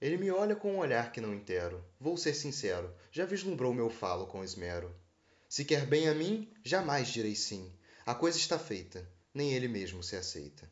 ele me olha com um olhar que não entero. vou ser sincero já vislumbrou meu falo com esmero. Se quer bem a mim jamais direi sim. A coisa está feita nem ele mesmo se aceita.